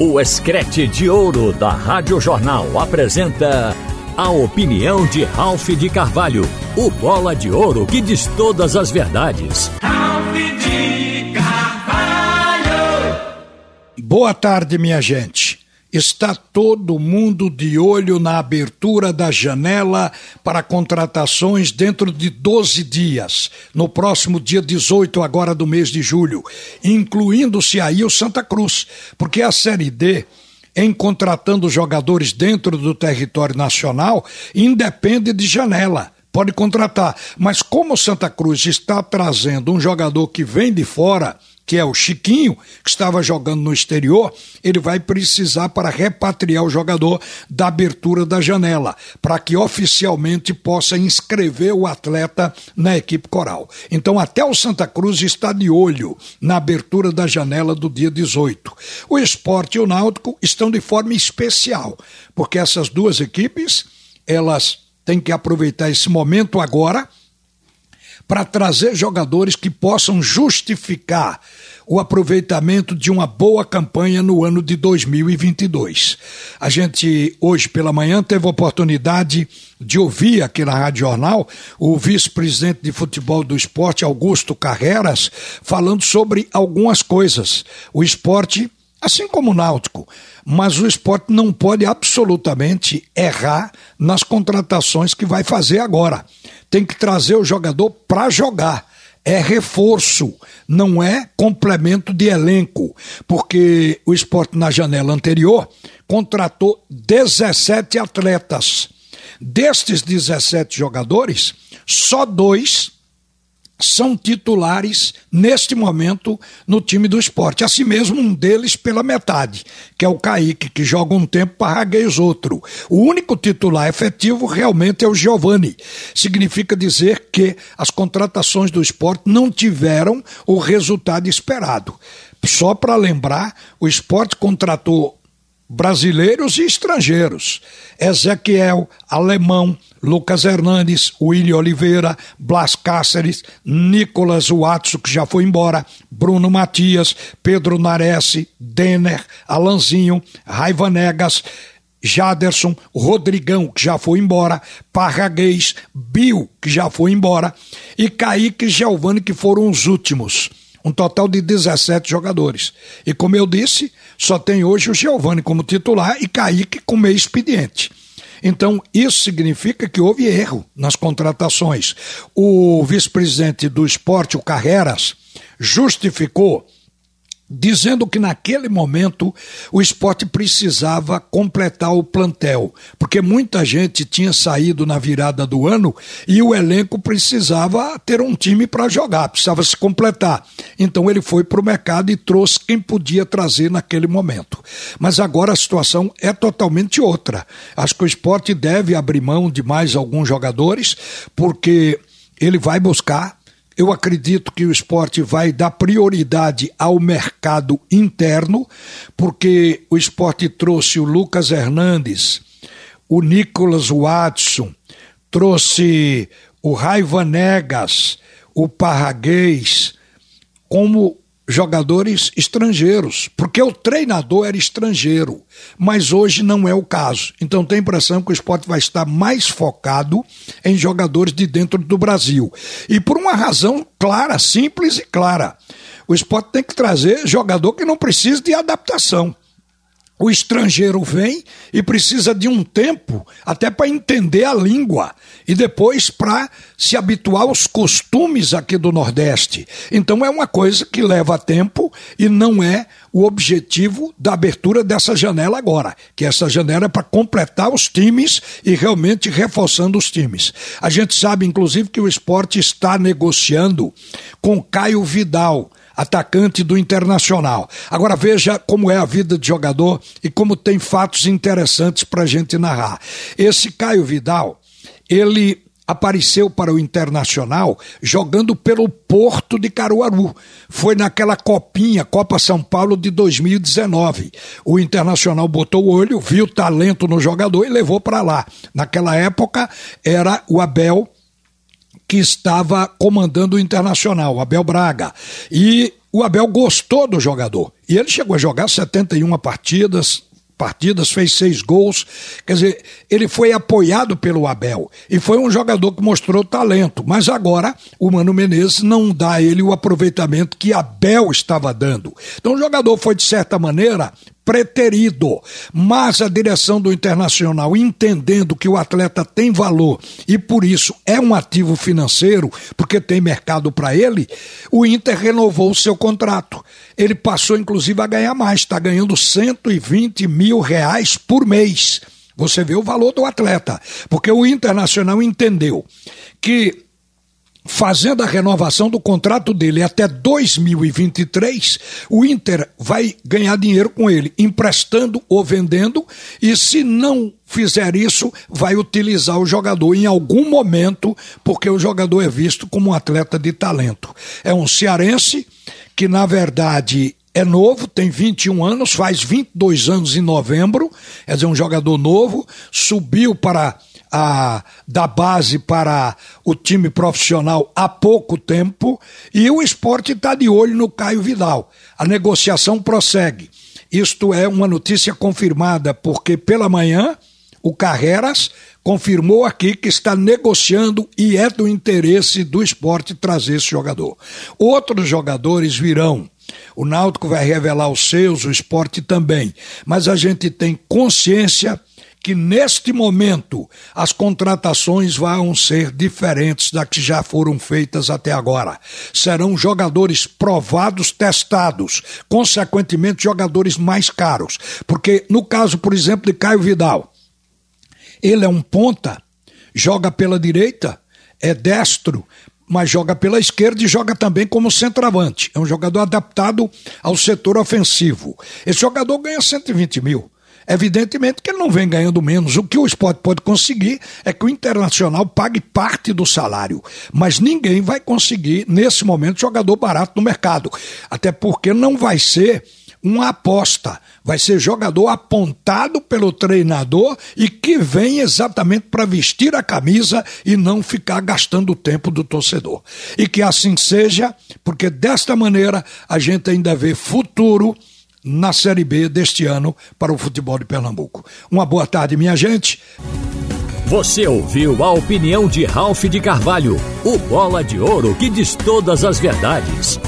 O Escrete de Ouro da Rádio Jornal apresenta a opinião de Ralph de Carvalho, o bola de ouro que diz todas as verdades. Ralph de Carvalho! Boa tarde, minha gente. Está todo mundo de olho na abertura da janela para contratações dentro de 12 dias, no próximo dia 18 agora do mês de julho, incluindo-se aí o Santa Cruz, porque a Série D em contratando jogadores dentro do território nacional independe de janela pode contratar. Mas como Santa Cruz está trazendo um jogador que vem de fora, que é o Chiquinho, que estava jogando no exterior, ele vai precisar para repatriar o jogador da abertura da janela, para que oficialmente possa inscrever o atleta na equipe coral. Então, até o Santa Cruz está de olho na abertura da janela do dia 18. O esporte e o náutico estão de forma especial, porque essas duas equipes, elas têm que aproveitar esse momento agora para trazer jogadores que possam justificar o aproveitamento de uma boa campanha no ano de 2022. A gente, hoje pela manhã, teve a oportunidade de ouvir aqui na Rádio Jornal o vice-presidente de futebol do esporte, Augusto Carreras, falando sobre algumas coisas. O esporte assim como o Náutico. Mas o esporte não pode absolutamente errar nas contratações que vai fazer agora tem que trazer o jogador para jogar. É reforço, não é complemento de elenco, porque o esporte na janela anterior contratou 17 atletas. Destes 17 jogadores, só dois são titulares neste momento no time do esporte. Assim mesmo, um deles pela metade, que é o Kaique, que joga um tempo para os outro. O único titular efetivo realmente é o Giovani. Significa dizer que as contratações do esporte não tiveram o resultado esperado. Só para lembrar, o esporte contratou brasileiros e estrangeiros. Ezequiel, Alemão, Lucas Hernandes, William Oliveira, Blas Cáceres, Nicolas Watson, que já foi embora, Bruno Matias, Pedro Nares, Denner, Alanzinho, Raiva Negas, Jaderson, Rodrigão, que já foi embora, Parraguês, Bill, que já foi embora, e Kaique e que foram os últimos um total de 17 jogadores. E como eu disse, só tem hoje o Giovani como titular e Kaique meio expediente. Então, isso significa que houve erro nas contratações. O vice-presidente do esporte, o Carreras, justificou dizendo que naquele momento o esporte precisava completar o plantel, porque muita gente tinha saído na virada do ano e o elenco precisava ter um time para jogar, precisava se completar. Então ele foi para o mercado e trouxe quem podia trazer naquele momento. Mas agora a situação é totalmente outra. Acho que o esporte deve abrir mão de mais alguns jogadores, porque ele vai buscar eu acredito que o esporte vai dar prioridade ao mercado interno, porque o esporte trouxe o Lucas Hernandes, o Nicolas Watson, trouxe o Raiva Negas, o Parraguês, como jogadores estrangeiros, porque o treinador era estrangeiro, mas hoje não é o caso. Então tem a impressão que o esporte vai estar mais focado em jogadores de dentro do Brasil. E por uma razão clara, simples e clara. O esporte tem que trazer jogador que não precisa de adaptação o estrangeiro vem e precisa de um tempo até para entender a língua e depois para se habituar aos costumes aqui do Nordeste. Então é uma coisa que leva tempo e não é o objetivo da abertura dessa janela agora, que essa janela é para completar os times e realmente reforçando os times. A gente sabe, inclusive, que o esporte está negociando com Caio Vidal atacante do Internacional. Agora veja como é a vida de jogador e como tem fatos interessantes para a gente narrar. Esse Caio Vidal, ele apareceu para o Internacional jogando pelo Porto de Caruaru. Foi naquela copinha, Copa São Paulo de 2019. O Internacional botou o olho, viu talento no jogador e levou para lá. Naquela época era o Abel que estava comandando o Internacional, Abel Braga. E o Abel gostou do jogador. E ele chegou a jogar 71 partidas, partidas, fez seis gols. Quer dizer, ele foi apoiado pelo Abel e foi um jogador que mostrou talento. Mas agora o Mano Menezes não dá a ele o aproveitamento que Abel estava dando. Então o jogador foi, de certa maneira, preterido. Mas a direção do Internacional, entendendo que o atleta tem valor e por isso é um ativo financeiro, porque tem mercado para ele, o Inter renovou o seu contrato. Ele passou, inclusive, a ganhar mais, está ganhando 120 mil reais por mês. Você vê o valor do atleta, porque o Internacional entendeu que fazendo a renovação do contrato dele até 2023, o Inter vai ganhar dinheiro com ele, emprestando ou vendendo, e se não fizer isso, vai utilizar o jogador em algum momento, porque o jogador é visto como um atleta de talento. É um cearense que, na verdade, é novo, tem 21 anos, faz 22 anos em novembro, é dizer, um jogador novo, subiu para a, da base para o time profissional há pouco tempo e o esporte está de olho no Caio Vidal. A negociação prossegue. Isto é uma notícia confirmada, porque pela manhã o Carreras confirmou aqui que está negociando e é do interesse do esporte trazer esse jogador. Outros jogadores virão. O Náutico vai revelar os seus, o esporte também. Mas a gente tem consciência que neste momento as contratações vão ser diferentes das que já foram feitas até agora. Serão jogadores provados, testados, consequentemente jogadores mais caros. Porque no caso, por exemplo, de Caio Vidal, ele é um ponta, joga pela direita, é destro, mas joga pela esquerda e joga também como centroavante. É um jogador adaptado ao setor ofensivo. Esse jogador ganha 120 mil. Evidentemente que ele não vem ganhando menos. O que o esporte pode conseguir é que o internacional pague parte do salário. Mas ninguém vai conseguir, nesse momento, jogador barato no mercado. Até porque não vai ser uma aposta. Vai ser jogador apontado pelo treinador e que vem exatamente para vestir a camisa e não ficar gastando o tempo do torcedor. E que assim seja, porque desta maneira a gente ainda vê futuro na Série B deste ano para o futebol de Pernambuco. Uma boa tarde, minha gente. Você ouviu a opinião de Ralph de Carvalho, o bola de ouro que diz todas as verdades.